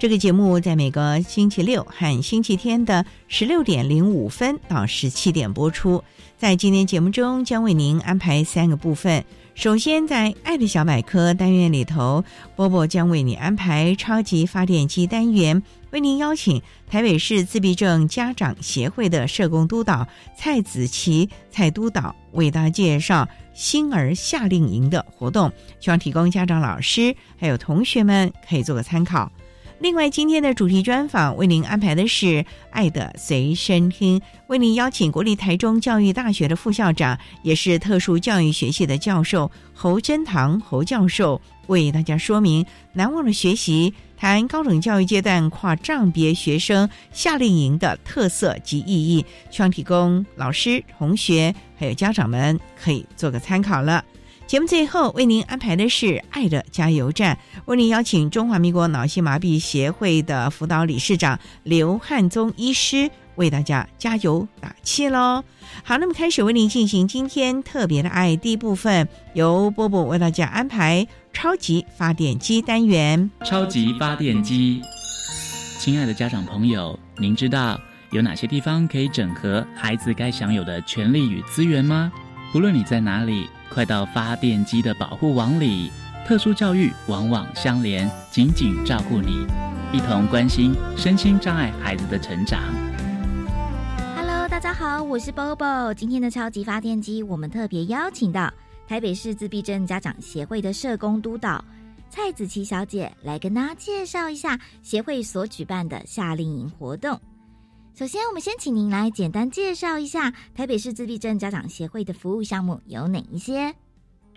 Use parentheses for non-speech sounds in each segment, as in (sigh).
这个节目在每个星期六和星期天的十六点零五分到十七点播出。在今天节目中，将为您安排三个部分。首先，在“爱的小百科”单元里头，波波将为你安排超级发电机单元，为您邀请台北市自闭症家长协会的社工督导蔡子琪蔡督导为大家介绍星儿夏令营的活动，希望提供家长、老师还有同学们可以做个参考。另外，今天的主题专访为您安排的是《爱的随身听》，为您邀请国立台中教育大学的副校长，也是特殊教育学系的教授侯真堂侯教授，为大家说明难忘的学习，谈高等教育阶段跨障别学生夏令营的特色及意义，希望提供老师、同学还有家长们可以做个参考了。节目最后为您安排的是《爱的加油站》，为您邀请中华民国脑性麻痹协会的辅导理事长刘汉宗医师为大家加油打气喽。好，那么开始为您进行今天特别的爱第一部分，由波波为大家安排超级发电机单元。超级发电机，亲爱的家长朋友，您知道有哪些地方可以整合孩子该享有的权利与资源吗？不论你在哪里。快到发电机的保护网里，特殊教育网网相连，紧紧照顾你，一同关心身心障碍孩子的成长。Hello，大家好，我是 Bobo。今天的超级发电机，我们特别邀请到台北市自闭症家长协会的社工督导蔡子琪小姐来跟大家介绍一下协会所举办的夏令营活动。首先，我们先请您来简单介绍一下台北市自闭症家长协会的服务项目有哪一些。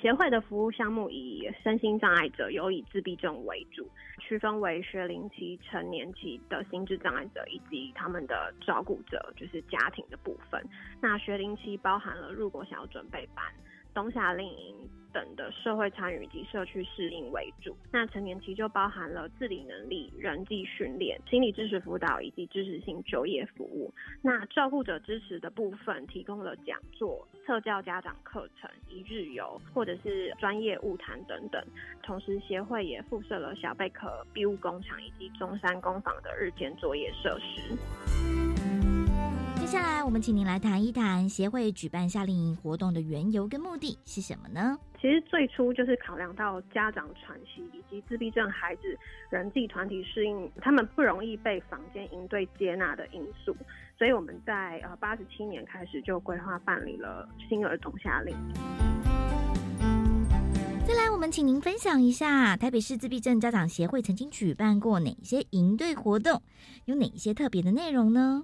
协会的服务项目以身心障碍者，有以自闭症为主，区分为学龄期、成年期的心智障碍者以及他们的照顾者，就是家庭的部分。那学龄期包含了入国小准备班。冬夏令营等的社会参与及社区适应为主，那成年期就包含了自理能力、人际训练、心理支持辅导以及支持性就业服务。那照顾者支持的部分提供了讲座、特教家长课程、一日游或者是专业物谈等等。同时，协会也附设了小贝壳庇护工厂以及中山工坊的日间作业设施。接下来，我们请您来谈一谈协会举办夏令营活动的缘由跟目的是什么呢？其实最初就是考量到家长喘息以及自闭症孩子人际团体适应，他们不容易被房间应对接纳的因素，所以我们在呃八十七年开始就规划办理了新儿童夏令营。再来，我们请您分享一下台北市自闭症家长协会曾经举办过哪些营队活动，有哪一些特别的内容呢？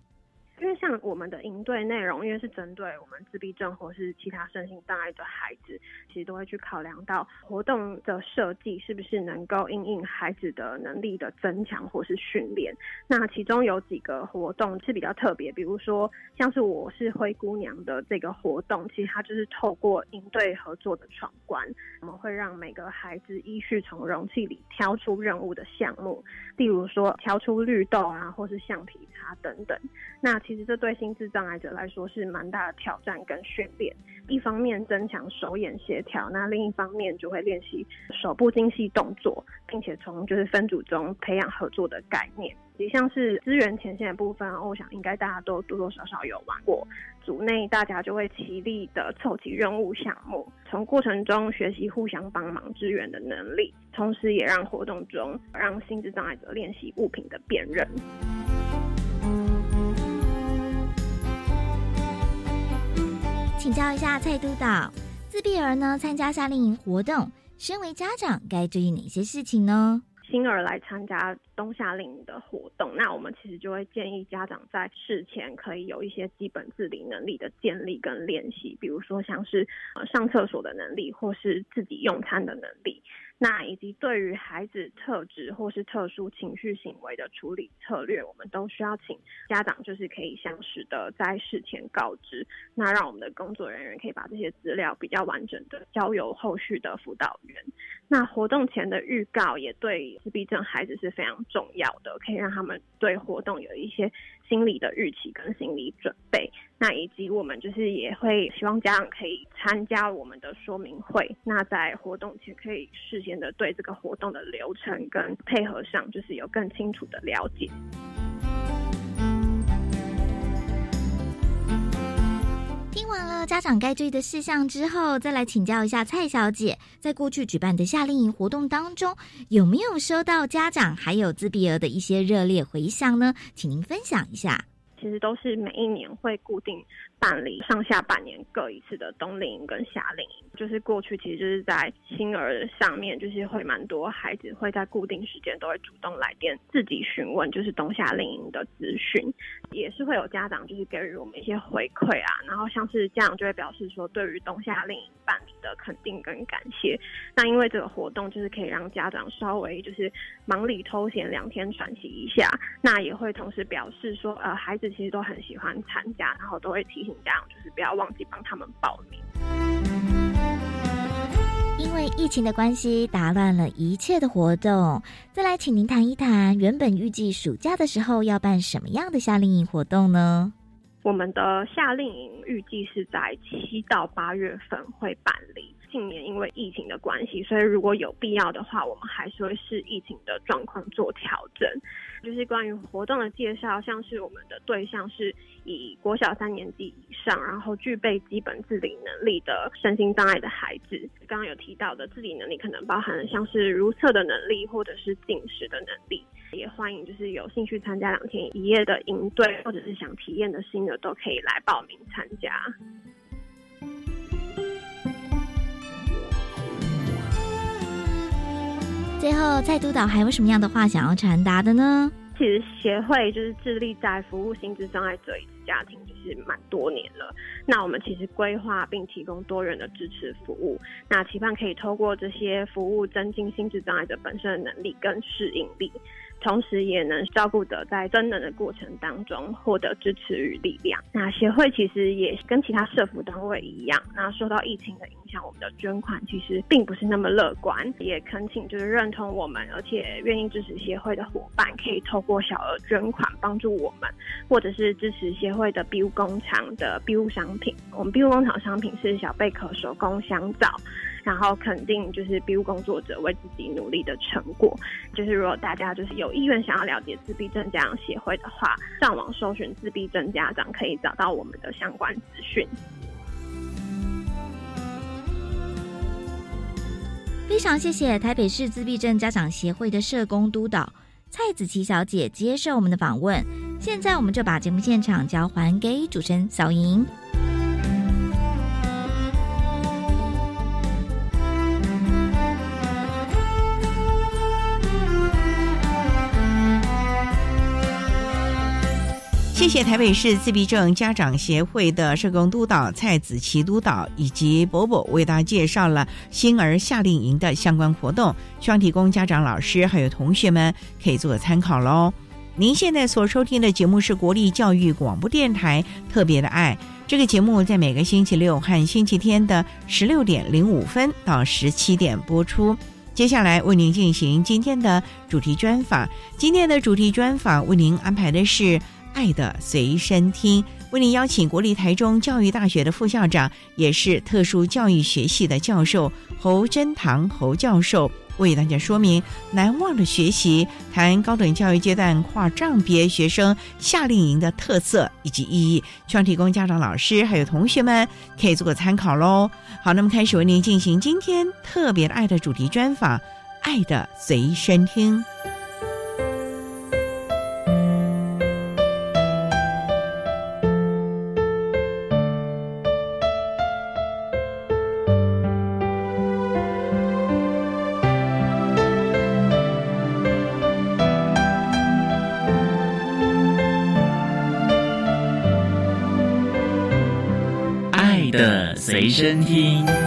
因为像我们的营队内容，因为是针对我们自闭症或是其他身心障碍的孩子，其实都会去考量到活动的设计是不是能够应应孩子的能力的增强或是训练。那其中有几个活动是比较特别，比如说像是我是灰姑娘的这个活动，其实它就是透过营队合作的闯关，我们会让每个孩子依序从容器里挑出任务的项目，例如说挑出绿豆啊，或是橡皮擦等等。那其实这对心智障碍者来说是蛮大的挑战跟训练。一方面增强手眼协调，那另一方面就会练习手部精细动作，并且从就是分组中培养合作的概念。也像是资源前线的部分，我想应该大家都多多少少有玩过。组内大家就会齐力的凑齐任务项目，从过程中学习互相帮忙支援的能力，同时也让活动中让心智障碍者练习物品的辨认。请教一下蔡督导，自闭儿呢参加夏令营活动，身为家长该注意哪些事情呢？新儿来参加冬夏令营的活动，那我们其实就会建议家长在事前可以有一些基本自理能力的建立跟练习，比如说像是呃上厕所的能力，或是自己用餐的能力。那以及对于孩子特质或是特殊情绪行为的处理策略，我们都需要请家长就是可以详实的在事前告知，那让我们的工作人员可以把这些资料比较完整的交由后续的辅导员。那活动前的预告也对自闭症孩子是非常重要的，可以让他们对活动有一些心理的预期跟心理准备。那以及我们就是也会希望家长可以参加我们的说明会，那在活动前可以事先的对这个活动的流程跟配合上，就是有更清楚的了解。家长该注意的事项之后，再来请教一下蔡小姐，在过去举办的夏令营活动当中，有没有收到家长还有自闭儿的一些热烈回响呢？请您分享一下。其实都是每一年会固定办理上下半年各一次的冬令营跟夏令营。就是过去其实就是在星儿上面，就是会蛮多孩子会在固定时间都会主动来电自己询问，就是冬夏令营的资讯，也是会有家长就是给予我们一些回馈啊。然后像是家长就会表示说，对于冬夏令营办理的肯定跟感谢。那因为这个活动就是可以让家长稍微就是忙里偷闲两天喘息一下，那也会同时表示说，呃，孩子其实都很喜欢参加，然后都会提醒家长就是不要忘记帮他们报名。因为疫情的关系，打乱了一切的活动。再来，请您谈一谈，原本预计暑假的时候要办什么样的夏令营活动呢？我们的夏令营预计是在七到八月份会办理。近年因为疫情的关系，所以如果有必要的话，我们还是会视疫情的状况做调整。就是关于活动的介绍，像是我们的对象是以国小三年级以上，然后具备基本自理能力的身心障碍的孩子。刚刚有提到的自理能力，可能包含像是如厕的能力，或者是进食的能力。也欢迎就是有兴趣参加两天一夜的营队，或者是想体验的新的，都可以来报名参加。最后，蔡督导还有什么样的话想要传达的呢？其实协会就是致力在服务心智障碍者以及家庭，就是蛮多年了。那我们其实规划并提供多元的支持服务，那期盼可以透过这些服务，增进心智障碍者本身的能力跟适应力。同时也能照顾者在增能的过程当中获得支持与力量。那协会其实也跟其他社服单位一样，那受到疫情的影响，我们的捐款其实并不是那么乐观。也恳请就是认同我们，而且愿意支持协会的伙伴，可以透过小额捐款帮助我们，或者是支持协会的庇护工厂的庇护商品。我们庇护工厂商品是小贝壳手工香皂。然后肯定就是庇护工作者为自己努力的成果。就是如果大家就是有意愿想要了解自闭症家长协会的话，上网搜寻自闭症家长可以找到我们的相关资讯。非常谢谢台北市自闭症家长协会的社工督导蔡子琪小姐接受我们的访问。现在我们就把节目现场交还给主持人小莹。谢谢台北市自闭症家长协会的社工督导蔡子琪督导以及伯伯为大家介绍了星儿夏令营的相关活动，希望提供家长、老师还有同学们可以做参考喽。您现在所收听的节目是国立教育广播电台特别的爱，这个节目在每个星期六和星期天的十六点零五分到十七点播出。接下来为您进行今天的主题专访，今天的主题专访为您安排的是。爱的随身听，为您邀请国立台中教育大学的副校长，也是特殊教育学系的教授侯真堂侯教授。为大家说明难忘的学习，谈高等教育阶段跨障别学生夏令营的特色以及意义，希望提供家长、老师还有同学们可以做个参考喽。好，那么开始为您进行今天特别爱的主题专访，《爱的随身听》。身听。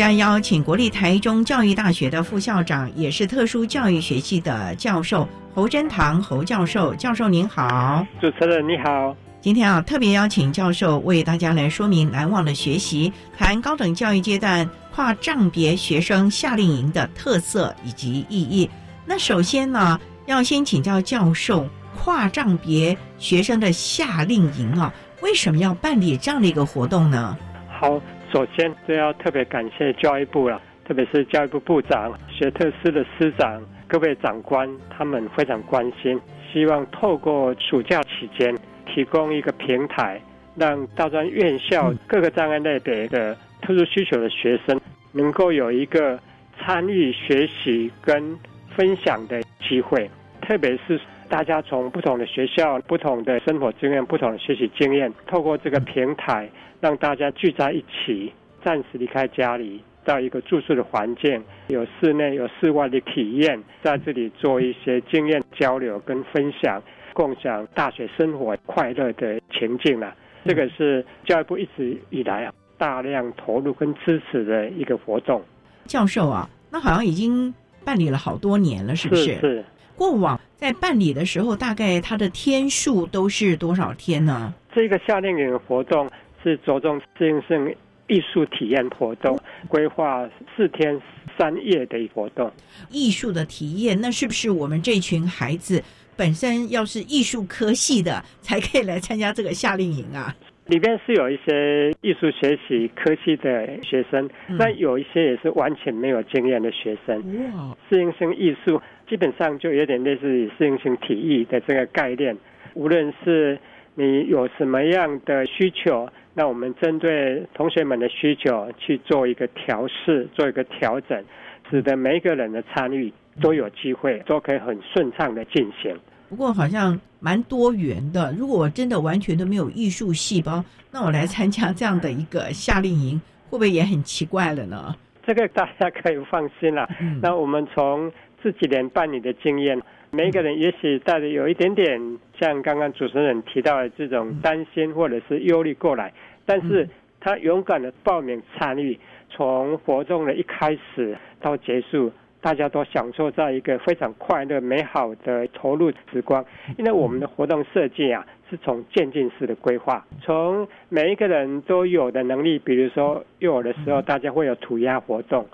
家邀请国立台中教育大学的副校长，也是特殊教育学系的教授侯真堂侯教授。教授您好，主持人你好。今天啊，特别邀请教授为大家来说明难忘的学习，谈高等教育阶段跨障别学生夏令营的特色以及意义。那首先呢，要先请教教授，跨障别学生的夏令营啊，为什么要办理这样的一个活动呢？好。首先，就要特别感谢教育部了，特别是教育部部长、学特司的司长、各位长官，他们非常关心，希望透过暑假期间提供一个平台，让大专院校各个障碍类别的特殊需求的学生，能够有一个参与学习跟分享的机会，特别是大家从不同的学校、不同的生活经验、不同的学习经验，透过这个平台。让大家聚在一起，暂时离开家里，到一个住宿的环境，有室内有室外的体验，在这里做一些经验交流跟分享，共享大学生活快乐的情境了。这个是教育部一直以来啊大量投入跟支持的一个活动。教授啊，那好像已经办理了好多年了，是不是？是。过往在办理的时候，大概它的天数都是多少天呢？这个夏令营活动。是着重适应性艺术体验活动，规划四天三夜的活动。艺术的体验，那是不是我们这群孩子本身要是艺术科系的，才可以来参加这个夏令营啊？里边是有一些艺术学习科系的学生，那有一些也是完全没有经验的学生。哇！适应性艺术基本上就有点类似于适应性体育的这个概念，无论是你有什么样的需求。那我们针对同学们的需求去做一个调试，做一个调整，使得每一个人的参与都有机会，都可以很顺畅的进行。不过好像蛮多元的。如果我真的完全都没有艺术细胞，那我来参加这样的一个夏令营，会不会也很奇怪了呢？这个大家可以放心了。那我们从这几年办理的经验。每一个人也许带着有一点点像刚刚主持人提到的这种担心或者是忧虑过来，但是他勇敢的报名参与，从活动的一开始到结束，大家都享受在一个非常快乐美好的投入时光。因为我们的活动设计啊，是从渐进式的规划，从每一个人都有的能力，比如说幼儿的时候，大家会有涂鸦活动，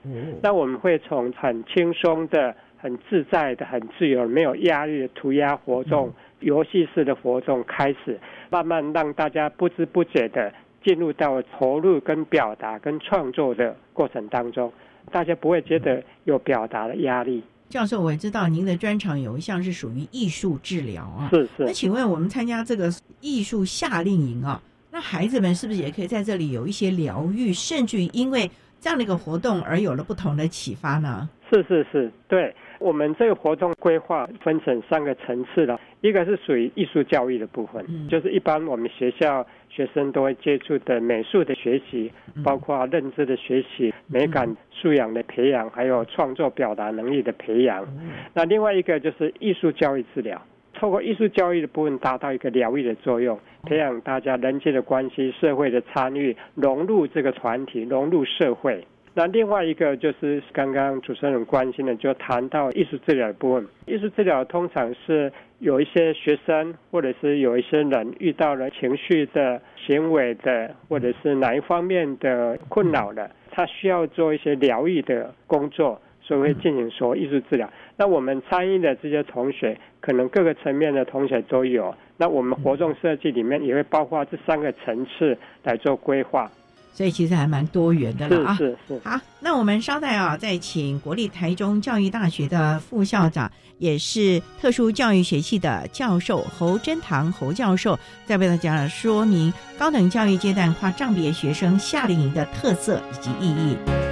那我们会从很轻松的。很自在的、很自由、没有压力的涂鸦活动、游戏式的活动开始，慢慢让大家不知不觉的进入到投入、跟表达、跟创作的过程当中，大家不会觉得有表达的压力。教授，我知道您的专长有一项是属于艺术治疗啊，是是。那请问我们参加这个艺术夏令营啊，那孩子们是不是也可以在这里有一些疗愈，甚至于因为这样的一个活动而有了不同的启发呢？是是是，对。我们这个活动规划分成三个层次了，一个是属于艺术教育的部分，就是一般我们学校学生都会接触的美术的学习，包括认知的学习、美感素养的培养，还有创作表达能力的培养。那另外一个就是艺术教育治疗，透过艺术教育的部分达到一个疗愈的作用，培养大家人际的关系、社会的参与、融入这个团体、融入社会。那另外一个就是刚刚主持人关心的，就谈到艺术治疗的部分。艺术治疗通常是有一些学生或者是有一些人遇到了情绪的、行为的，或者是哪一方面的困扰的，他需要做一些疗愈的工作，所以会进行说艺术治疗。那我们参与的这些同学，可能各个层面的同学都有。那我们活动设计里面也会包括这三个层次来做规划，所以其实还蛮多元的了啊。是是是。好，那我们稍待啊，再请国立台中教育大学的副校长，也是特殊教育学系的教授侯真堂侯教授，再为大家说明高等教育阶段跨障别学生夏令营的特色以及意义。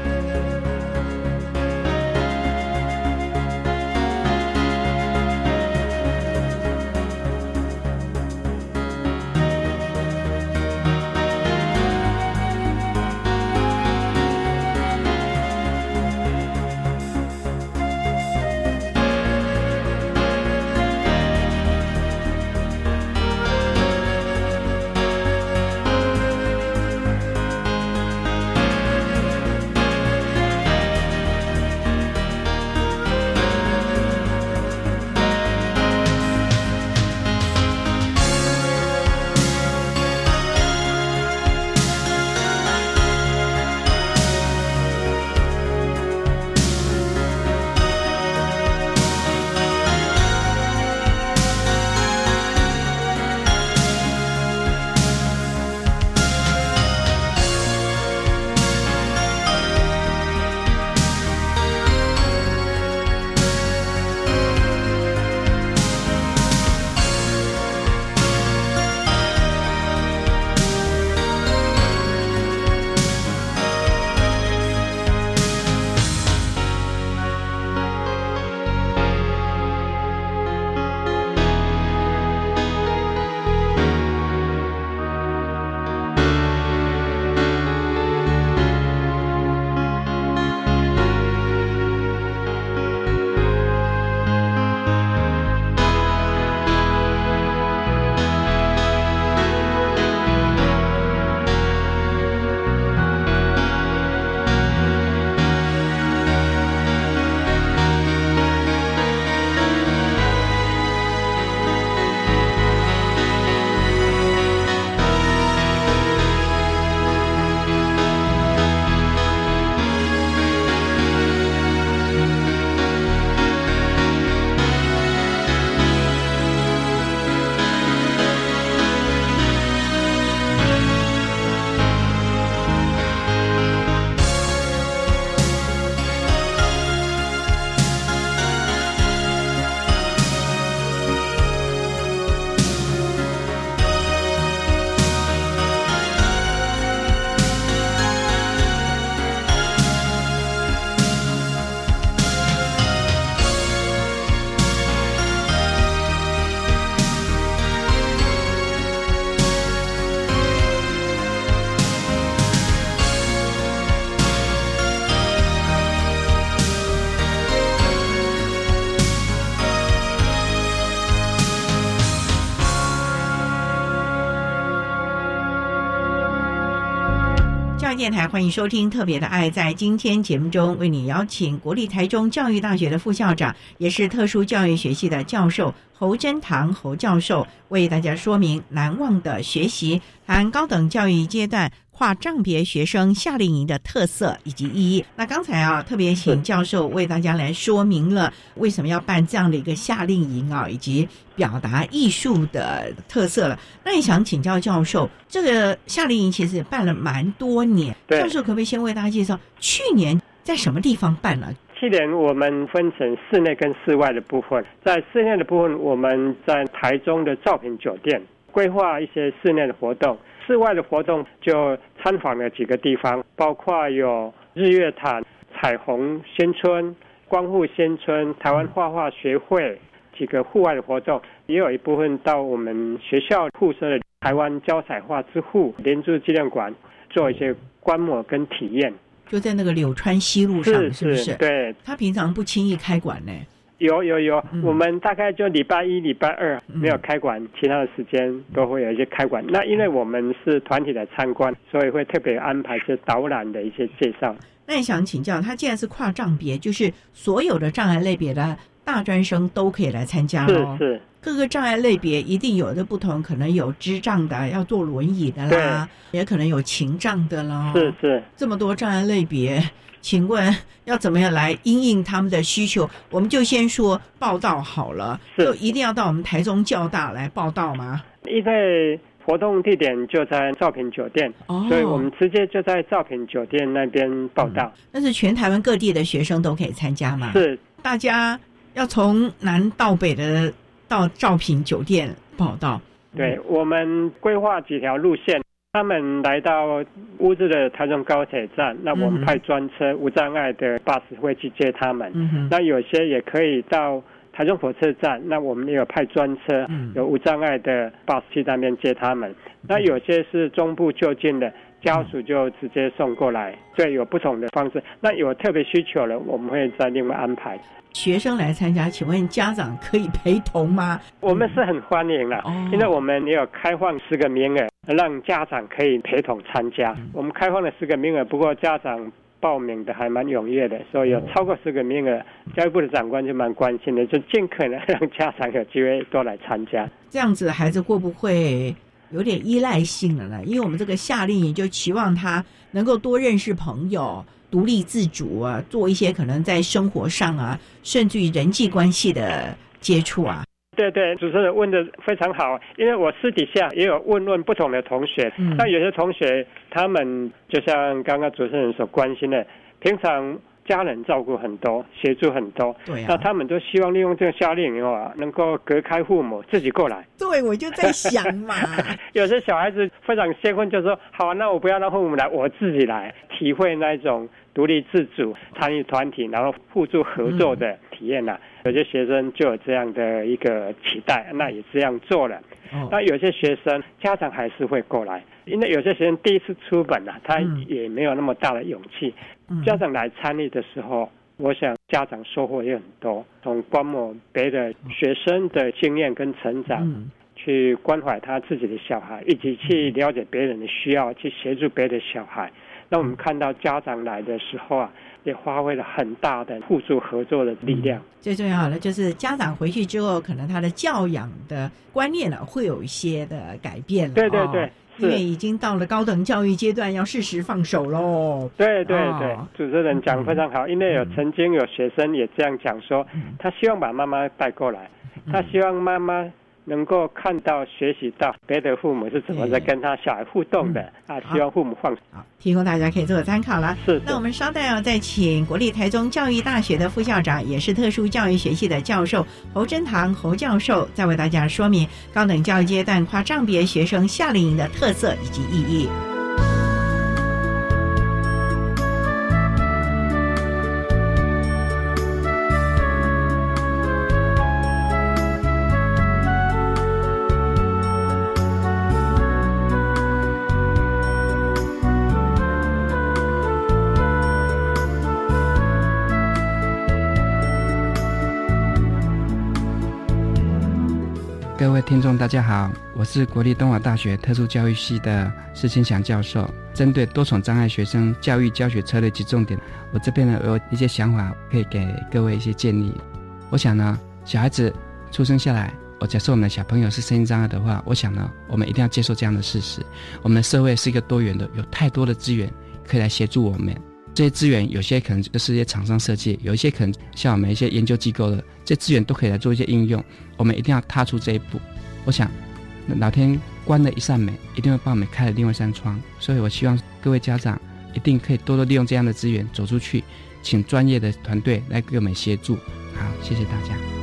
电台欢迎收听《特别的爱》。在今天节目中，为你邀请国立台中教育大学的副校长，也是特殊教育学系的教授侯真堂侯教授，为大家说明难忘的学习，谈高等教育阶段。跨障别学生夏令营的特色以及意义。那刚才啊，特别请教授为大家来说明了为什么要办这样的一个夏令营啊，以及表达艺术的特色了。那也想请教教授，这个夏令营其实办了蛮多年，教授可不可以先为大家介绍去年在什么地方办了？去年我们分成室内跟室外的部分，在室内的部分，我们在台中的兆品酒店规划一些室内的活动。室外的活动就参访了几个地方，包括有日月潭、彩虹新村、光复新村、台湾画画学会几个户外的活动，也有一部分到我们学校附设的台湾胶彩画之父连珠纪念馆做一些观摩跟体验。就在那个柳川西路上，是不是？对。他平常不轻易开馆呢。有有有，我们大概就礼拜一、礼拜二没有开馆，其他的时间都会有一些开馆。那因为我们是团体的参观，所以会特别安排一些导览的一些介绍。那也想请教，他既然是跨障别，就是所有的障碍类别的大专生都可以来参加哦。是是，各个障碍类别一定有的不同，可能有智障的，要坐轮椅的啦，也可能有情障的啦。是是，这么多障碍类别，请问要怎么样来应应他们的需求？我们就先说报道好了，就一定要到我们台中教大来报道吗？因为。活动地点就在兆品酒店，所以我们直接就在兆品酒店那边报道。那是全台湾各地的学生都可以参加吗？是，大家要从南到北的到兆品酒店报道。对，我们规划几条路线，他们来到乌日的台中高铁站，那我们派专车无障碍的巴士会去接他们。那有些也可以到。台中火车站，那我们也有派专车，有无障碍的巴士去那边接他们。那有些是中部就近的家属就直接送过来，对，有不同的方式。那有特别需求了，我们会再另外安排。学生来参加，请问家长可以陪同吗？我们是很欢迎的，因为我们也有开放十个名额，让家长可以陪同参加。我们开放了十个名额，不过家长。报名的还蛮踊跃的，所以有超过十个名额，教育部的长官就蛮关心的，就尽可能让家长有机会多来参加。这样子孩子会不会有点依赖性了呢？因为我们这个夏令营就期望他能够多认识朋友，独立自主啊，做一些可能在生活上啊，甚至于人际关系的接触啊。对对，主持人问的非常好，因为我私底下也有问问不同的同学，那有些同学他们就像刚刚主持人所关心的，平常家人照顾很多，协助很多，对，那他们都希望利用这个夏令营啊，能够隔开父母，自己过来。对，我就在想嘛，(laughs) 有些小孩子非常兴奋，就说好，那我不要让父母来，我自己来，体会那一种独立自主、参与团体，然后互助合作的体验呐。有些学生就有这样的一个期待，那也这样做了。那有些学生家长还是会过来，因为有些学生第一次出本了，他也没有那么大的勇气。家长来参与的时候，我想家长收获也很多，从观摩别的学生的经验跟成长，去关怀他自己的小孩，一起去了解别人的需要，去协助别的小孩。那我们看到家长来的时候啊。也发挥了很大的互助合作的力量。最重要的就是家长回去之后，可能他的教养的观念呢会有一些的改变了。对对对，因为已经到了高等教育阶段，要适时放手喽。对对对，主持人讲的非常好。因为有曾经有学生也这样讲说，他希望把妈妈带过来，他希望妈妈。能够看到、学习到别的父母是怎么在跟他小孩互动的啊！希望父母放好，提供大家可以做个参考了。是，那我们稍待要再请国立台中教育大学的副校长，也是特殊教育学系的教授侯真堂侯教授，再为大家说明高等教育阶段跨障别学生夏令营的特色以及意义。众，大家好，我是国立东华大学特殊教育系的施清祥教授。针对多重障碍学生教育教学策略及重点，我这边呢有一些想法，可以给各位一些建议。我想呢，小孩子出生下来，我假设我们的小朋友是身心障碍的话，我想呢，我们一定要接受这样的事实：我们的社会是一个多元的，有太多的资源可以来协助我们。这些资源有些可能就是一些厂商设计，有一些可能像我们一些研究机构的，这资源都可以来做一些应用。我们一定要踏出这一步。我想，老天关了一扇门，一定会帮我们开了另外一扇窗。所以我希望各位家长一定可以多多利用这样的资源走出去，请专业的团队来给我们协助。好，谢谢大家。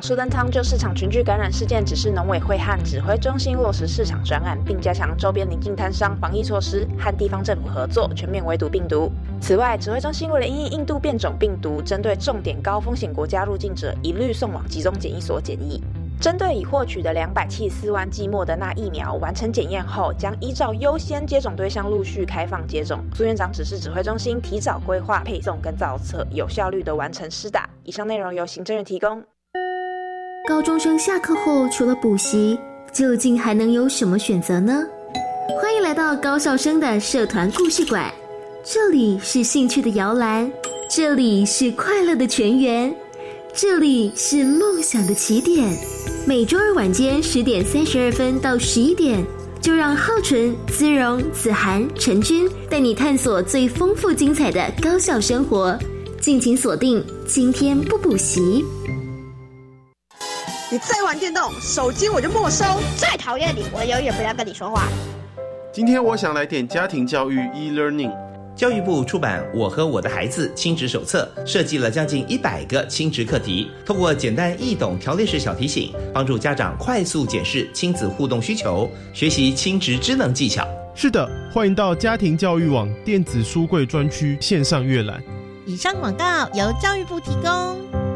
苏登汤就市场群聚感染事件指示农委会和指挥中心落实市场专案，并加强周边邻近摊商防疫措施，和地方政府合作，全面围堵病毒。此外，指挥中心为了因印度变种病毒，针对重点高风险国家入境者，一律送往集中检疫所检疫。针对已获取的两百七十四万剂莫德纳疫苗完成检验后，将依照优先接种对象陆续开放接种。苏院长指示指挥中心提早规划配送跟造册，有效率的完成施打。以上内容由行政院提供。高中生下课后除了补习，究竟还能有什么选择呢？欢迎来到高校生的社团故事馆，这里是兴趣的摇篮，这里是快乐的泉源，这里是梦想的起点。每周二晚间十点三十二分到十一点，就让浩纯、姿荣、子涵、陈军带你探索最丰富精彩的高校生活。敬请锁定，今天不补习。你再玩电动，手机我就没收。再讨厌你，我永远不要跟你说话。今天我想来点家庭教育 e-learning。教育部出版《我和我的孩子亲职手册》，设计了将近一百个亲职课题，通过简单易懂条列式小提醒，帮助家长快速检视亲子互动需求，学习亲职知能技巧。是的，欢迎到家庭教育网电子书柜专区线上阅览。以上广告由教育部提供。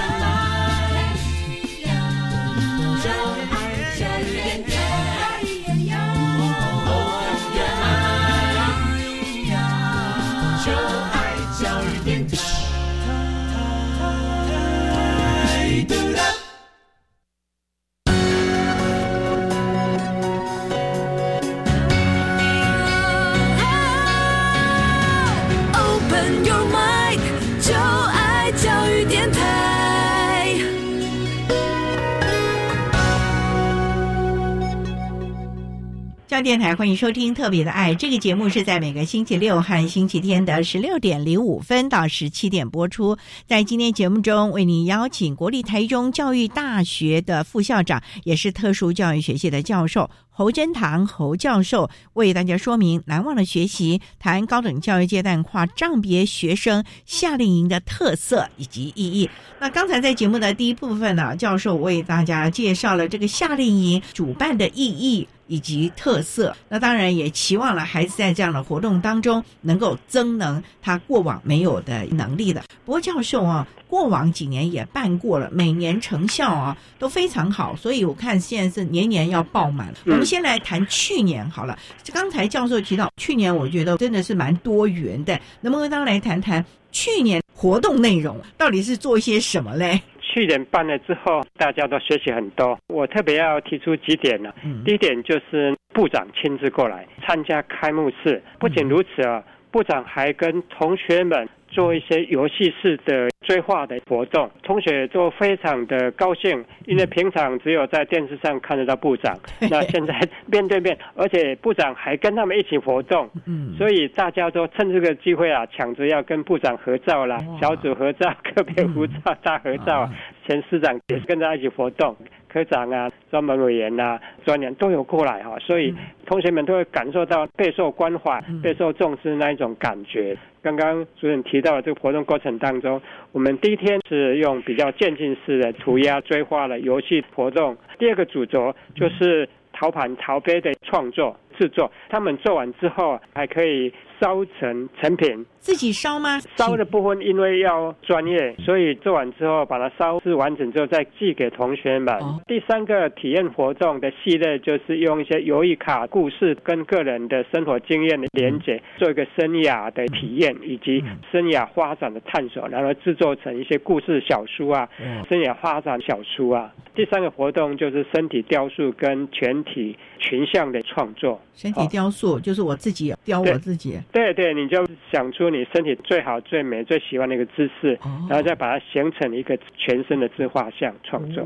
电台欢迎收听《特别的爱》这个节目，是在每个星期六和星期天的十六点零五分到十七点播出。在今天节目中，为您邀请国立台中教育大学的副校长，也是特殊教育学系的教授侯珍堂侯教授，为大家说明难忘的学习，谈高等教育阶段跨障别学生夏令营的特色以及意义。那刚才在节目的第一部分呢，教授为大家介绍了这个夏令营主办的意义。以及特色，那当然也期望了孩子在这样的活动当中能够增能他过往没有的能力的。不过教授啊，过往几年也办过了，每年成效啊都非常好，所以我看现在是年年要爆满。我们先来谈去年好了，刚才教授提到去年，我觉得真的是蛮多元的，能不能来谈谈去年活动内容到底是做一些什么嘞？去年办了之后，大家都学习很多。我特别要提出几点呢。第一点就是部长亲自过来参加开幕式，不仅如此啊，部长还跟同学们。做一些游戏式的追画的活动，同学都非常的高兴，因为平常只有在电视上看得到部长，(laughs) 那现在面对面，而且部长还跟他们一起活动，嗯，所以大家都趁这个机会啊，抢着要跟部长合照啦，小组合照、(laughs) 个别合照、大合照，前市长也是跟他一起活动。科长啊，专门委员啊，专员都有过来哈，所以同学们都会感受到备受关怀、备受重视那一种感觉。刚刚主任提到的这个活动过程当中，我们第一天是用比较渐进式的涂鸦追画的游戏活动，第二个主轴就是陶盘陶杯的创作制作，他们做完之后还可以。烧成成品，自己烧吗？烧的部分因为要专业，所以做完之后把它烧制完整之后再寄给同学们。第三个体验活动的系列就是用一些游艺卡故事跟个人的生活经验的连接，做一个生涯的体验以及生涯发展的探索，然后制作成一些故事小书啊，生涯发展小书啊。第三个活动就是身体雕塑跟全体群像的创作。身体雕塑就是我自己雕我自己。对对，你就想出你身体最好、最美、最喜欢的一个姿势，然后再把它形成一个全身的自画像创作。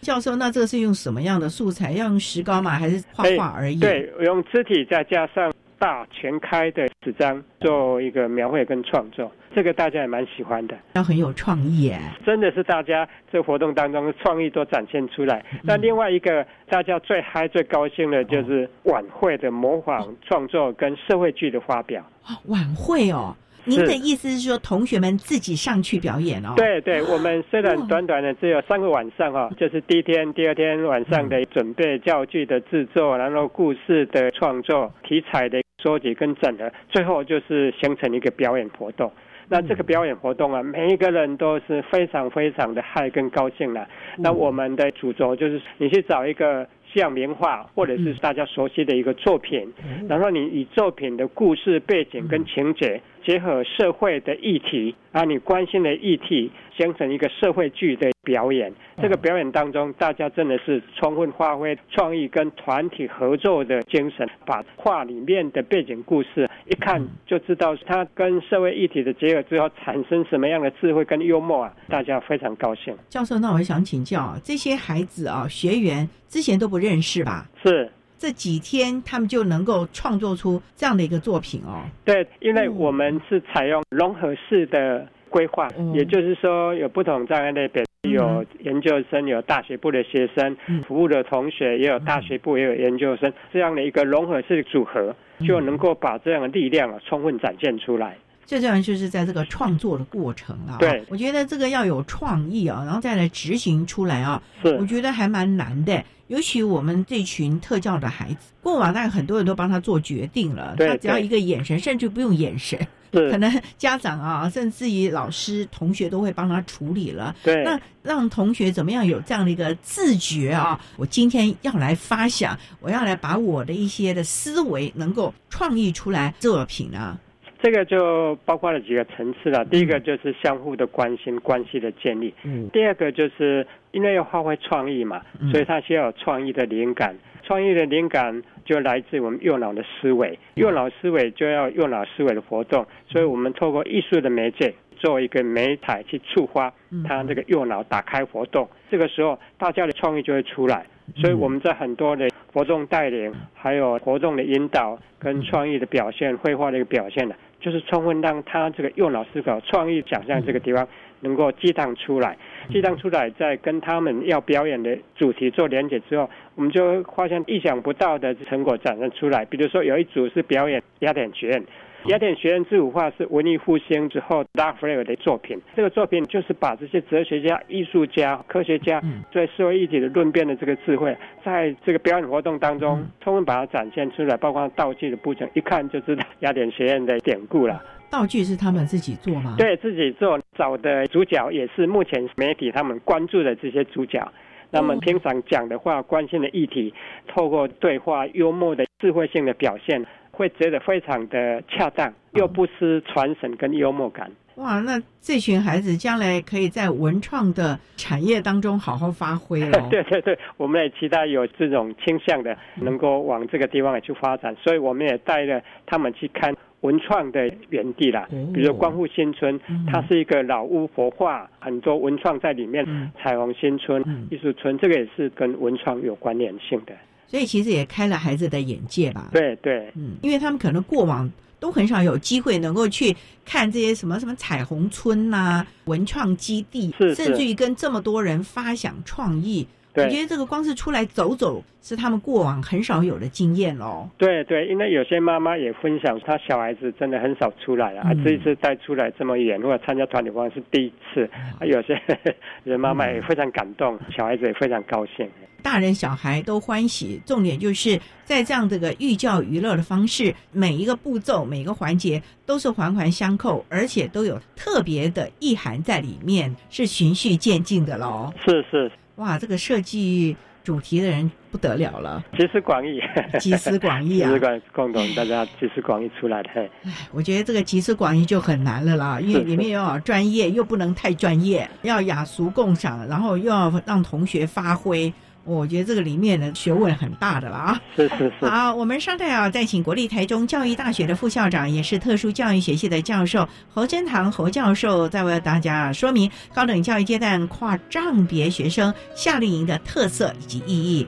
教授，那这个是用什么样的素材？要用石膏吗？还是画画而已？对，用肢体再加上大全开的纸张做一个描绘跟创作，这个大家也蛮喜欢的，要很有创意哎，真的是大家这活动当中创意都展现出来。那另外一个大家最嗨最高兴的就是晚会的模仿创作跟社会剧的发表。晚会哦。您的意思是说，同学们自己上去表演哦？对对，我们虽然短短的只有三个晚上哈，就是第一天、第二天晚上的准备教具的制作，然后故事的创作、题材的收集跟整合，最后就是形成一个表演活动。那这个表演活动啊，每一个人都是非常非常的嗨跟高兴的。那我们的主轴就是你去找一个。像名画，或者是大家熟悉的一个作品，然后你以作品的故事背景跟情节，结合社会的议题啊，你关心的议题，形成一个社会剧的表演。这个表演当中，大家真的是充分发挥创意跟团体合作的精神，把画里面的背景故事一看就知道它跟社会议题的结合之后产生什么样的智慧跟幽默啊！大家非常高兴。教授，那我想请教这些孩子啊，学员之前都不认识吧？是这几天他们就能够创作出这样的一个作品哦。对，因为我们是采用融合式的规划，也就是说有不同障碍类别。有研究生，有大学部的学生，服务的同学也有大学部，也有研究生，这样的一个融合式组合，就能够把这样的力量啊充分展现出来。最重要就是在这个创作的过程啊，对，我觉得这个要有创意啊，然后再来执行出来啊，是，我觉得还蛮难的。尤其我们这群特教的孩子，过往大概很多人都帮他做决定了，他只要一个眼神，甚至不用眼神。(laughs) 可能家长啊，甚至于老师、同学都会帮他处理了。对，那让同学怎么样有这样的一个自觉啊？我今天要来发想，我要来把我的一些的思维能够创意出来作品呢？这个就包括了几个层次了。第一个就是相互的关心、关系的建立。嗯。第二个就是因为要发挥创意嘛，所以他需要有创意的灵感。创意的灵感就来自我们右脑的思维，右脑思维就要右脑思维的活动，所以我们透过艺术的媒介做一个媒材去触发他这个右脑打开活动，这个时候大家的创意就会出来。所以我们在很多的活动带领，还有活动的引导跟创意的表现、绘画的一个表现呢，就是充分让他这个右脑思考、创意想象这个地方。能够激荡出来，激荡出来，在跟他们要表演的主题做连接之后，我们就发现意想不到的成果展现出来。比如说，有一组是表演雅典学院。雅典学院之舞画是文艺复兴之后拉斐尔的作品。这个作品就是把这些哲学家、艺术家、科学家对社会议题的论辩的这个智慧，在这个表演活动当中充分把它展现出来，包括道具的布景，一看就知道雅典学院的典故了。道具是他们自己做吗？对自己做，找的主角也是目前媒体他们关注的这些主角。那么平常讲的话，关心的议题，透过对话、幽默的智慧性的表现。会觉得非常的恰当，又不失传神跟幽默感。哇，那这群孩子将来可以在文创的产业当中好好发挥 (laughs) 了。对对对，我们也期待有这种倾向的，能够往这个地方去发展。所以我们也带着他们去看文创的园地啦，比如光复新村，它是一个老屋活化，很多文创在里面。彩虹新村艺术村，这个也是跟文创有关联性的。所以其实也开了孩子的眼界吧。对对，嗯，因为他们可能过往都很少有机会能够去看这些什么什么彩虹村呐、文创基地，甚至于跟这么多人发想创意。我觉得这个光是出来走走，是他们过往很少有的经验哦。对对，因为有些妈妈也分享，她小孩子真的很少出来啊，这一次带出来这么远，如果参加团体活动是第一次，啊有些 (laughs) 人妈妈也非常感动，小孩子也非常高兴。大人小孩都欢喜，重点就是在这样这个寓教于乐的方式，每一个步骤、每个环节都是环环相扣，而且都有特别的意涵在里面，是循序渐进的喽。是是，哇，这个设计主题的人不得了了，集思广益，(laughs) 集思广益啊，(laughs) 集思广共同大家集思广益出来的。哎，我觉得这个集思广益就很难了啦，因为里面要专业，又不能太专业，要雅俗共赏，然后又要让同学发挥。我觉得这个里面的学问很大的了啊！是是是。好，我们稍待啊，再请国立台中教育大学的副校长，也是特殊教育学系的教授侯真堂侯教授，再为大家说明高等教育阶段跨障别学生夏令营的特色以及意义。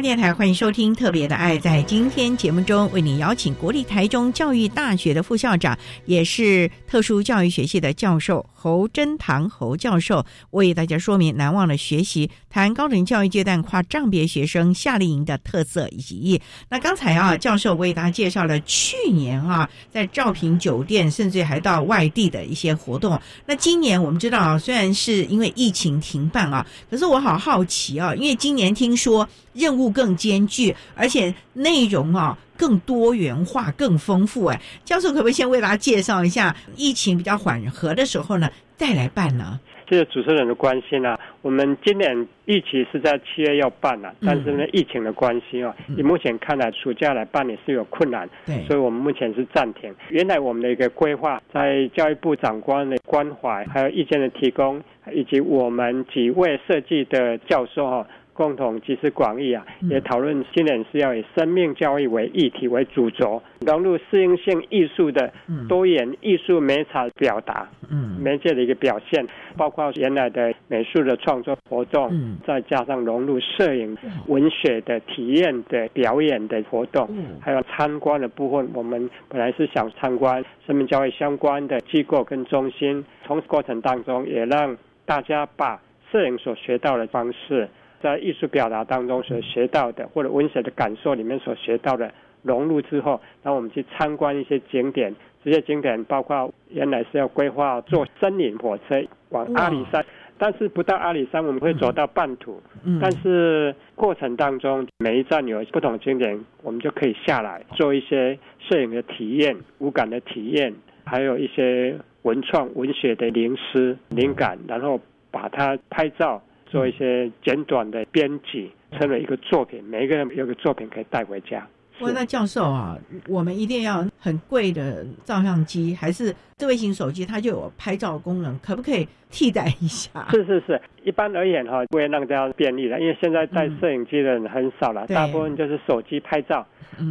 电台欢迎收听《特别的爱》。在今天节目中，为您邀请国立台中教育大学的副校长，也是特殊教育学系的教授侯真堂侯教授，为大家说明难忘的学习，谈高等教育阶段跨障别学生夏令营的特色以及意义。那刚才啊，教授为大家介绍了去年啊，在兆平酒店，甚至还到外地的一些活动。那今年我们知道啊，虽然是因为疫情停办啊，可是我好好奇啊，因为今年听说。任务更艰巨，而且内容啊更多元化、更丰富。哎，教授可不可以先为大家介绍一下，疫情比较缓和的时候呢，再来办呢？谢谢主持人的关心啊。我们今年预期是在七月要办了，但是呢，疫情的关系啊，以目前看来，暑假来办也是有困难，对，所以我们目前是暂停。原来我们的一个规划，在教育部长官的关怀、还有意见的提供，以及我们几位设计的教授哈。共同集思广益啊，也讨论今年是要以生命教育为议题为主轴，融入适应性艺术的多元艺术美彩表达，嗯媒介的一个表现，包括原来的美术的创作活动，再加上融入摄影、文学的体验的表演的活动，还有参观的部分。我们本来是想参观生命教育相关的机构跟中心，从过程当中也让大家把摄影所学到的方式。在艺术表达当中所学到的，或者文学的感受里面所学到的融入之后，然后我们去参观一些景点，这些景点包括原来是要规划坐森林火车往阿里山，但是不到阿里山我们会走到半途，但是过程当中每一站有不同的景点，我们就可以下来做一些摄影的体验、无感的体验，还有一些文创文学的灵思灵感，然后把它拍照。做一些简短的编辑，成为一个作品。每一个人有个作品可以带回家。问那教授啊，我们一定要很贵的照相机，还是智慧型手机它就有拍照功能？可不可以替代一下？(laughs) 是是是，一般而言哈，不会让大家便利的，因为现在带摄影机的人很少了，大部分就是手机拍照。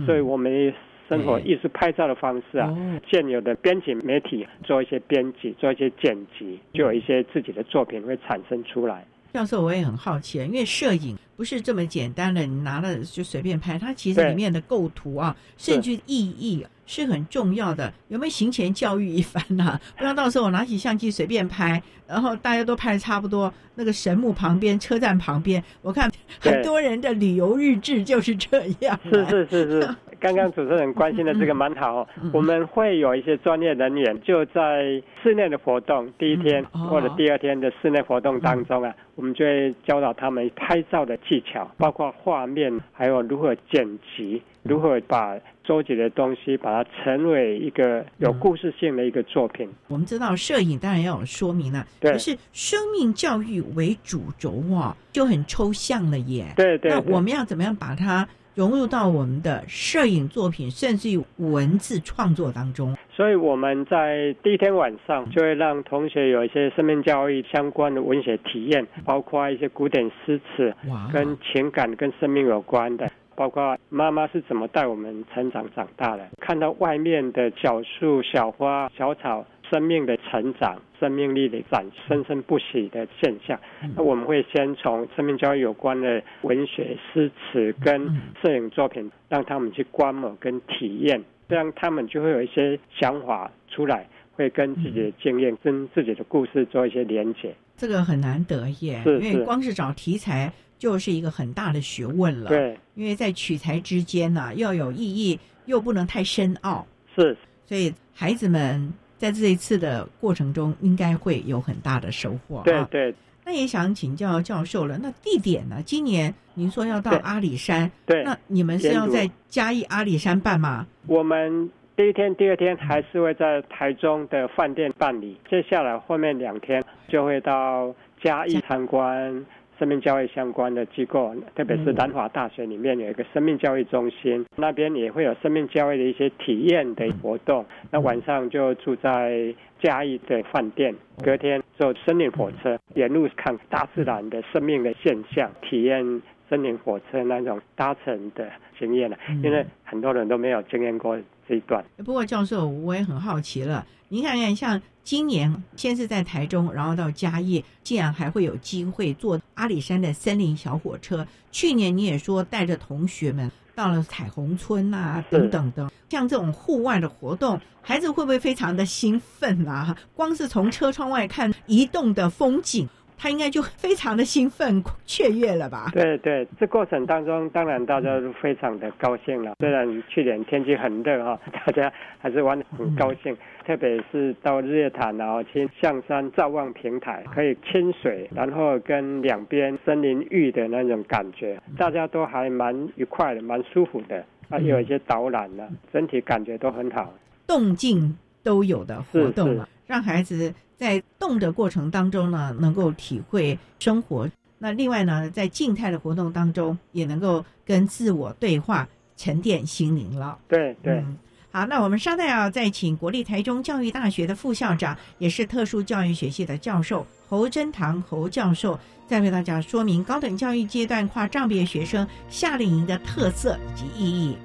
所以我们生活艺术拍照的方式啊，现有的编辑媒体做一些编辑，做一些剪辑，就有一些自己的作品会产生出来。教授，我也很好奇，因为摄影不是这么简单的，你拿了就随便拍，它其实里面的构图啊，甚至意义是很重要的。有没有行前教育一番呢？不然到时候我拿起相机随便拍，然后大家都拍的差不多，那个神木旁边、车站旁边，我看很多人的旅游日志就是这样。是是是是。(laughs) 刚刚主持人关心的这个蛮好，我们会有一些专业人员就在室内的活动第一天或者第二天的室内活动当中啊，我们就会教导他们拍照的技巧，包括画面，还有如何剪辑，如何把收集的东西把它成为一个有故事性的一个作品。我们知道摄影当然要有说明了，可是生命教育为主轴啊，就很抽象了耶。对对，那我们要怎么样把它？融入到我们的摄影作品，甚至于文字创作当中。所以我们在第一天晚上就会让同学有一些生命教育相关的文学体验，包括一些古典诗词，跟情感、跟生命有关的，包括妈妈是怎么带我们成长长大的，看到外面的小树、小花、小草。生命的成长、生命力的展、生生不息的现象。那我们会先从生命教育有关的文学、诗词跟摄影作品，让他们去观摩跟体验，这样他们就会有一些想法出来，会跟自己的经验、跟自己的故事做一些连结。这个很难得耶，因为光是找题材就是一个很大的学问了。对，因为在取材之间呢，要有意义，又不能太深奥。是，所以孩子们。在这一次的过程中，应该会有很大的收获。对对，那也想请教教授了。那地点呢？今年您说要到阿里山，对，那你们是要在嘉义阿里山办吗？我们第一天、第二天还是会在台中的饭店办理，接下来后面两天就会到嘉义参观。生命教育相关的机构，特别是南华大学里面有一个生命教育中心，那边也会有生命教育的一些体验的活动。那晚上就住在嘉义的饭店，隔天坐森林火车沿路看大自然的生命的现象，体验森林火车那种搭乘的经验了。因为很多人都没有经验过这一段。不过教授，我也很好奇了，您看看，像今年先是在台中，然后到嘉义，竟然还会有机会坐阿里山的森林小火车。去年你也说带着同学们到了彩虹村啊，等等的，像这种户外的活动，孩子会不会非常的兴奋啊？光是从车窗外看移动的风景。他应该就非常的兴奋雀跃了吧？对对，这过程当中当然大家都非常的高兴了。虽然去年天气很热哈，(laughs) 大家还是玩的很高兴。特别是到日月潭然后去象山照望平台，可以亲水，然后跟两边森林浴的那种感觉，大家都还蛮愉快的，蛮舒服的。啊，有一些导览呢，整体感觉都很好。动静都有的活动，让孩子。在动的过程当中呢，能够体会生活。那另外呢，在静态的活动当中，也能够跟自我对话，沉淀心灵了。对对，好，那我们稍待啊，再请国立台中教育大学的副校长，也是特殊教育学系的教授侯真堂侯教授，再为大家说明高等教育阶段跨障别学生夏令营的特色以及意义。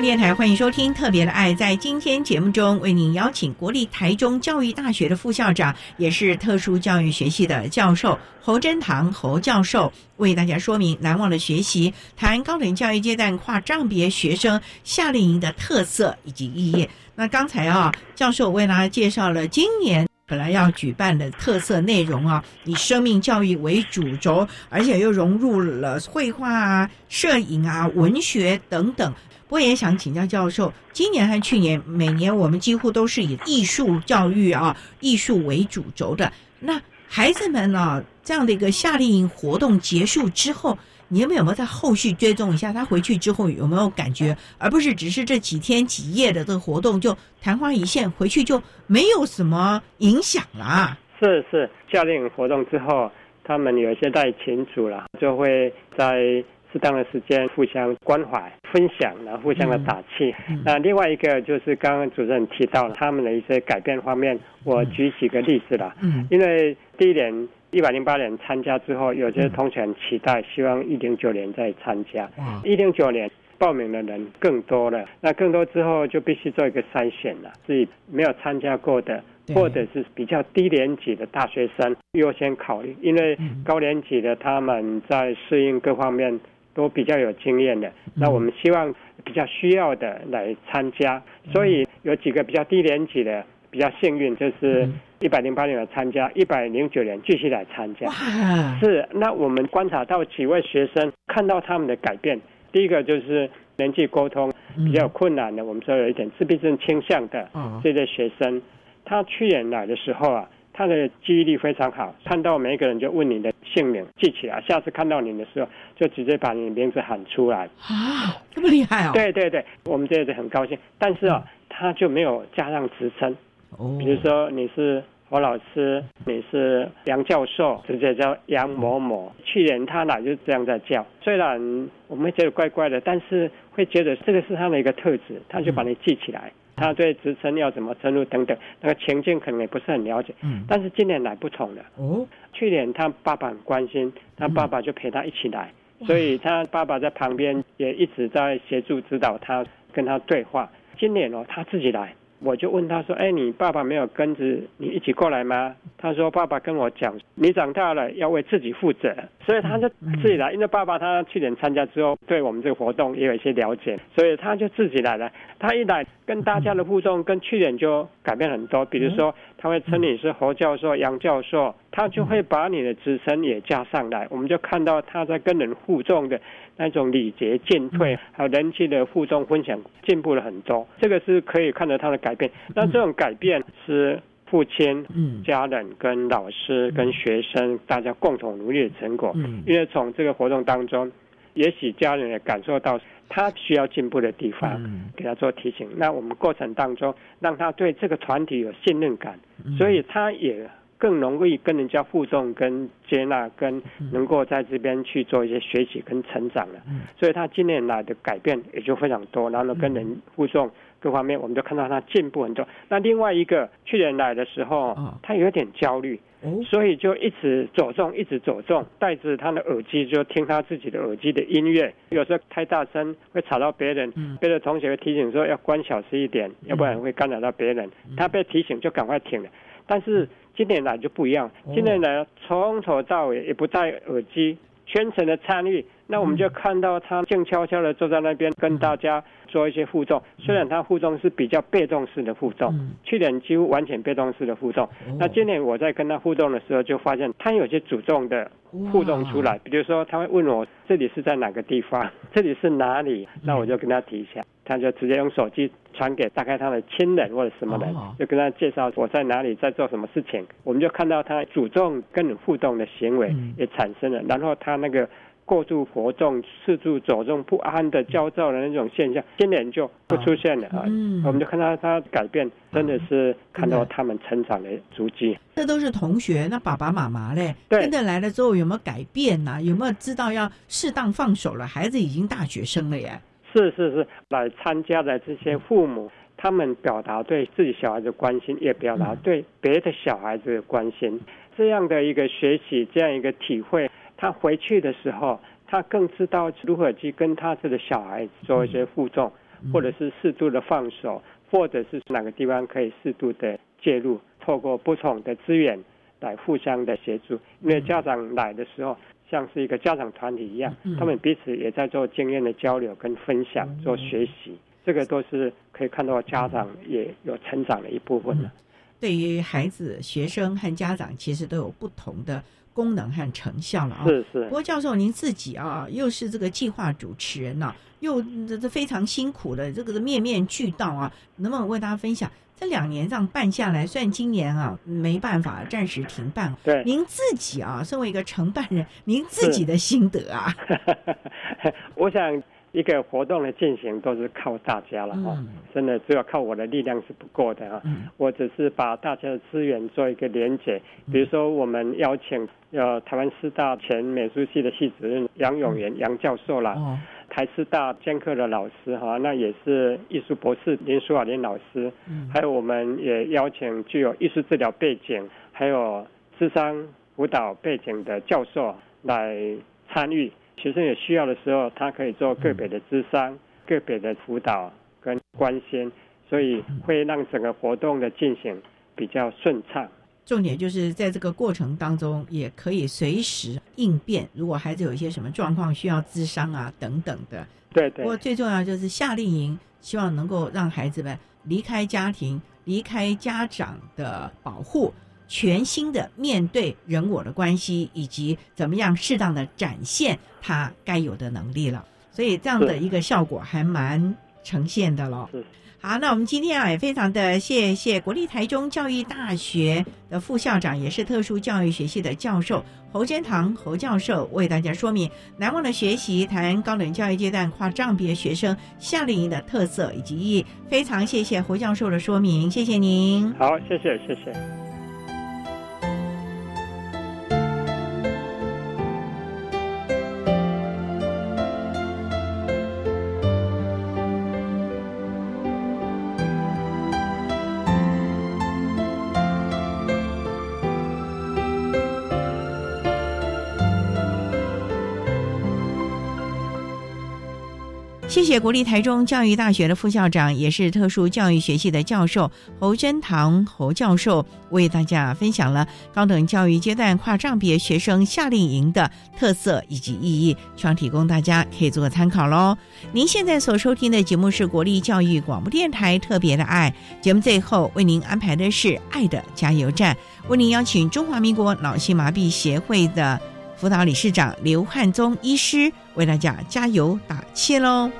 电台欢迎收听《特别的爱》。在今天节目中，为您邀请国立台中教育大学的副校长，也是特殊教育学系的教授侯真堂侯教授，为大家说明难忘的学习，谈高等教育阶段跨障别学生夏令营的特色以及意义。那刚才啊，教授为大家介绍了今年本来要举办的特色内容啊，以生命教育为主轴，而且又融入了绘画啊、摄影啊、文学等等。我也想请教教授，今年和去年，每年我们几乎都是以艺术教育啊、艺术为主轴的。那孩子们呢，这样的一个夏令营活动结束之后，你们有没有在后续追踪一下他回去之后有没有感觉，而不是只是这几天几夜的这个活动就昙花一现，回去就没有什么影响了？是是，夏令营活动之后，他们有些在群组了，就会在。适当的时间互相关怀、分享，然后互相的打气。那另外一个就是刚刚主任提到了他们的一些改变方面，我举几个例子了。嗯，因为第一年一百零八年参加之后，有些同学很期待，希望一零九年再参加。一零九年报名的人更多了，那更多之后就必须做一个筛选了，所以没有参加过的，或者是比较低年级的大学生优先考虑，因为高年级的他们在适应各方面。都比较有经验的，那我们希望比较需要的来参加，所以有几个比较低年级的比较幸运，就是一百零八年来参加，一百零九年继续来参加。是，那我们观察到几位学生看到他们的改变，第一个就是人际沟通比较困难的，我们说有一点自闭症倾向的这些学生，他去年来的时候啊，他的记忆力非常好，看到每一个人就问你的姓名，记起来，下次看到你的时候就直接把你的名字喊出来啊，这么厉害哦！对对对，我们这也是很高兴，但是啊，他就没有加上职称，哦，比如说你是。侯老师，你是杨教授，直接叫杨某某。去年他俩就是这样在叫，虽然我们觉得怪怪的，但是会觉得这个是他的一个特质，他就把你记起来。他对职称要怎么称呼等等，那个情境可能也不是很了解。嗯，但是今年来不同了。哦，去年他爸爸很关心，他爸爸就陪他一起来，所以他爸爸在旁边也一直在协助指导他，跟他对话。今年哦，他自己来。我就问他说：“哎，你爸爸没有跟着你一起过来吗？”他说：“爸爸跟我讲，你长大了要为自己负责，所以他就自己来。因为爸爸他去年参加之后，对我们这个活动也有一些了解，所以他就自己来了。他一来跟大家的互动，跟去年就改变很多。比如说，他会称你是侯教授、杨教授，他就会把你的职称也加上来。我们就看到他在跟人互动的。”那种礼节进退，还有人际的互动分享，进步了很多。这个是可以看到他的改变。那这种改变是父亲、家人、跟老师、跟学生大家共同努力的成果。因为从这个活动当中，也许家人也感受到他需要进步的地方，给他做提醒。那我们过程当中，让他对这个团体有信任感，所以他也。更容易跟人家互动、跟接纳、跟能够在这边去做一些学习跟成长了。所以他今年来的改变也就非常多，然后跟人互动各方面，我们就看到他进步很多。那另外一个去年来的时候，他有点焦虑，所以就一直走动，一直走动，戴着他的耳机就听他自己的耳机的音乐，有时候太大声会吵到别人，别的同学会提醒说要关小声一点，要不然会干扰到别人。他被提醒就赶快停了，但是。今年来就不一样，今年来从头到尾也不戴耳机，全程的参与。那我们就看到他静悄悄的坐在那边跟大家做一些互动。虽然他互动是比较被动式的互动，去年几乎完全被动式的互动。那今年我在跟他互动的时候，就发现他有些主动的互动出来。比如说，他会问我这里是在哪个地方，这里是哪里？(laughs) 那我就跟他提一下。他就直接用手机传给大概他的亲人或者什么人，就跟他介绍我在哪里，在做什么事情。我们就看到他主动跟你互动的行为也产生了，然后他那个过度活动、四处走动不安的焦躁的那种现象，今年就不出现了啊。我们就看到他改变，真的是看到他们成长的足迹。这都是同学，那爸爸妈妈嘞，跟着来了之后有没有改变呢？有没有知道要适当放手了？孩子已经大学生了耶。是是是，来参加的这些父母，他们表达对自己小孩子关心，也表达对别的小孩子的关心，这样的一个学习，这样一个体会，他回去的时候，他更知道如何去跟他这个小孩子做一些互动，或者是适度的放手，或者是哪个地方可以适度的介入，透过不同的资源来互相的协助，因为家长来的时候。像是一个家长团体一样，他们彼此也在做经验的交流跟分享，做学习，这个都是可以看到家长也有成长的一部分的。对于孩子、学生和家长，其实都有不同的功能和成效了啊。是是。不过教授您自己啊，又是这个计划主持人呐，又这这非常辛苦的这个面面俱到啊，能不能为大家分享？这两年这样办下来，虽然今年啊没办法暂时停办，对，您自己啊，身为一个承办人，您自己的心得啊，(laughs) 我想一个活动的进行都是靠大家了哈，真的只有靠我的力量是不够的啊，我只是把大家的资源做一个连结，比如说我们邀请呃台湾师大前美术系的系主任杨永元杨教授啦。台师大兼课的老师哈，那也是艺术博士林淑雅林老师，还有我们也邀请具有艺术治疗背景，还有智商辅导背景的教授来参与。学生有需要的时候，他可以做个别的智商、个别的辅导跟关心，所以会让整个活动的进行比较顺畅。重点就是在这个过程当中，也可以随时应变。如果孩子有一些什么状况需要咨商啊等等的，对对。不过最重要就是夏令营，希望能够让孩子们离开家庭、离开家长的保护，全新的面对人我的关系，以及怎么样适当的展现他该有的能力了。所以这样的一个效果还蛮呈现的咯。好，那我们今天啊也非常的谢谢国立台中教育大学的副校长，也是特殊教育学系的教授侯坚堂侯教授为大家说明难忘的学习，谈高等教育阶段跨障别学生夏令营的特色以及意义。非常谢谢侯教授的说明，谢谢您。好，谢谢，谢谢。谢国立台中教育大学的副校长，也是特殊教育学系的教授侯真堂侯教授，为大家分享了高等教育阶段跨障别学生夏令营的特色以及意义，希望提供大家可以做个参考喽。您现在所收听的节目是国立教育广播电台特别的爱节目，最后为您安排的是爱的加油站，为您邀请中华民国脑性麻痹协会的辅导理事长刘汉宗医师为大家加油打气喽。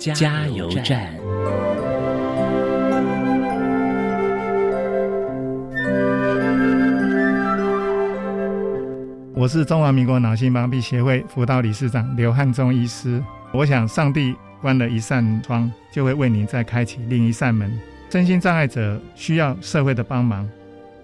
加油站。我是中华民国脑性麻痹协会辅导理事长刘汉忠医师。我想，上帝关了一扇窗，就会为您再开启另一扇门。身心障碍者需要社会的帮忙。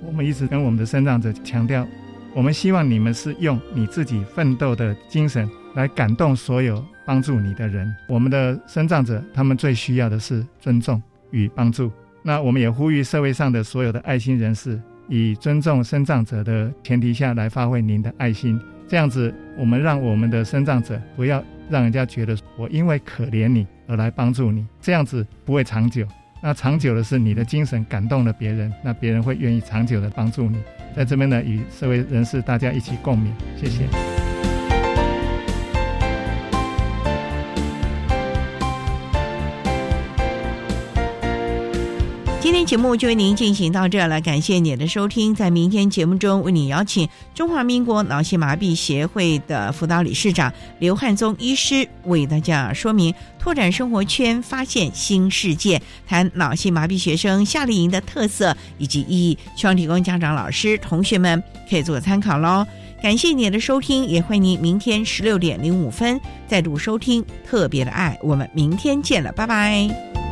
我们一直跟我们的生长者强调，我们希望你们是用你自己奋斗的精神来感动所有。帮助你的人，我们的生长者，他们最需要的是尊重与帮助。那我们也呼吁社会上的所有的爱心人士，以尊重生长者的前提下来发挥您的爱心。这样子，我们让我们的生长者不要让人家觉得我因为可怜你而来帮助你，这样子不会长久。那长久的是你的精神感动了别人，那别人会愿意长久的帮助你。在这边呢，与社会人士大家一起共勉，谢谢。今天节目就为您进行到这了，感谢您的收听。在明天节目中，为您邀请中华民国脑性麻痹协会的辅导理事长刘汉宗医师，为大家说明拓展生活圈、发现新世界，谈脑性麻痹学生夏令营的特色以及意义，希望提供家长、老师、同学们可以做参考喽。感谢您的收听，也欢迎您明天十六点零五分再度收听特别的爱。我们明天见了，拜拜。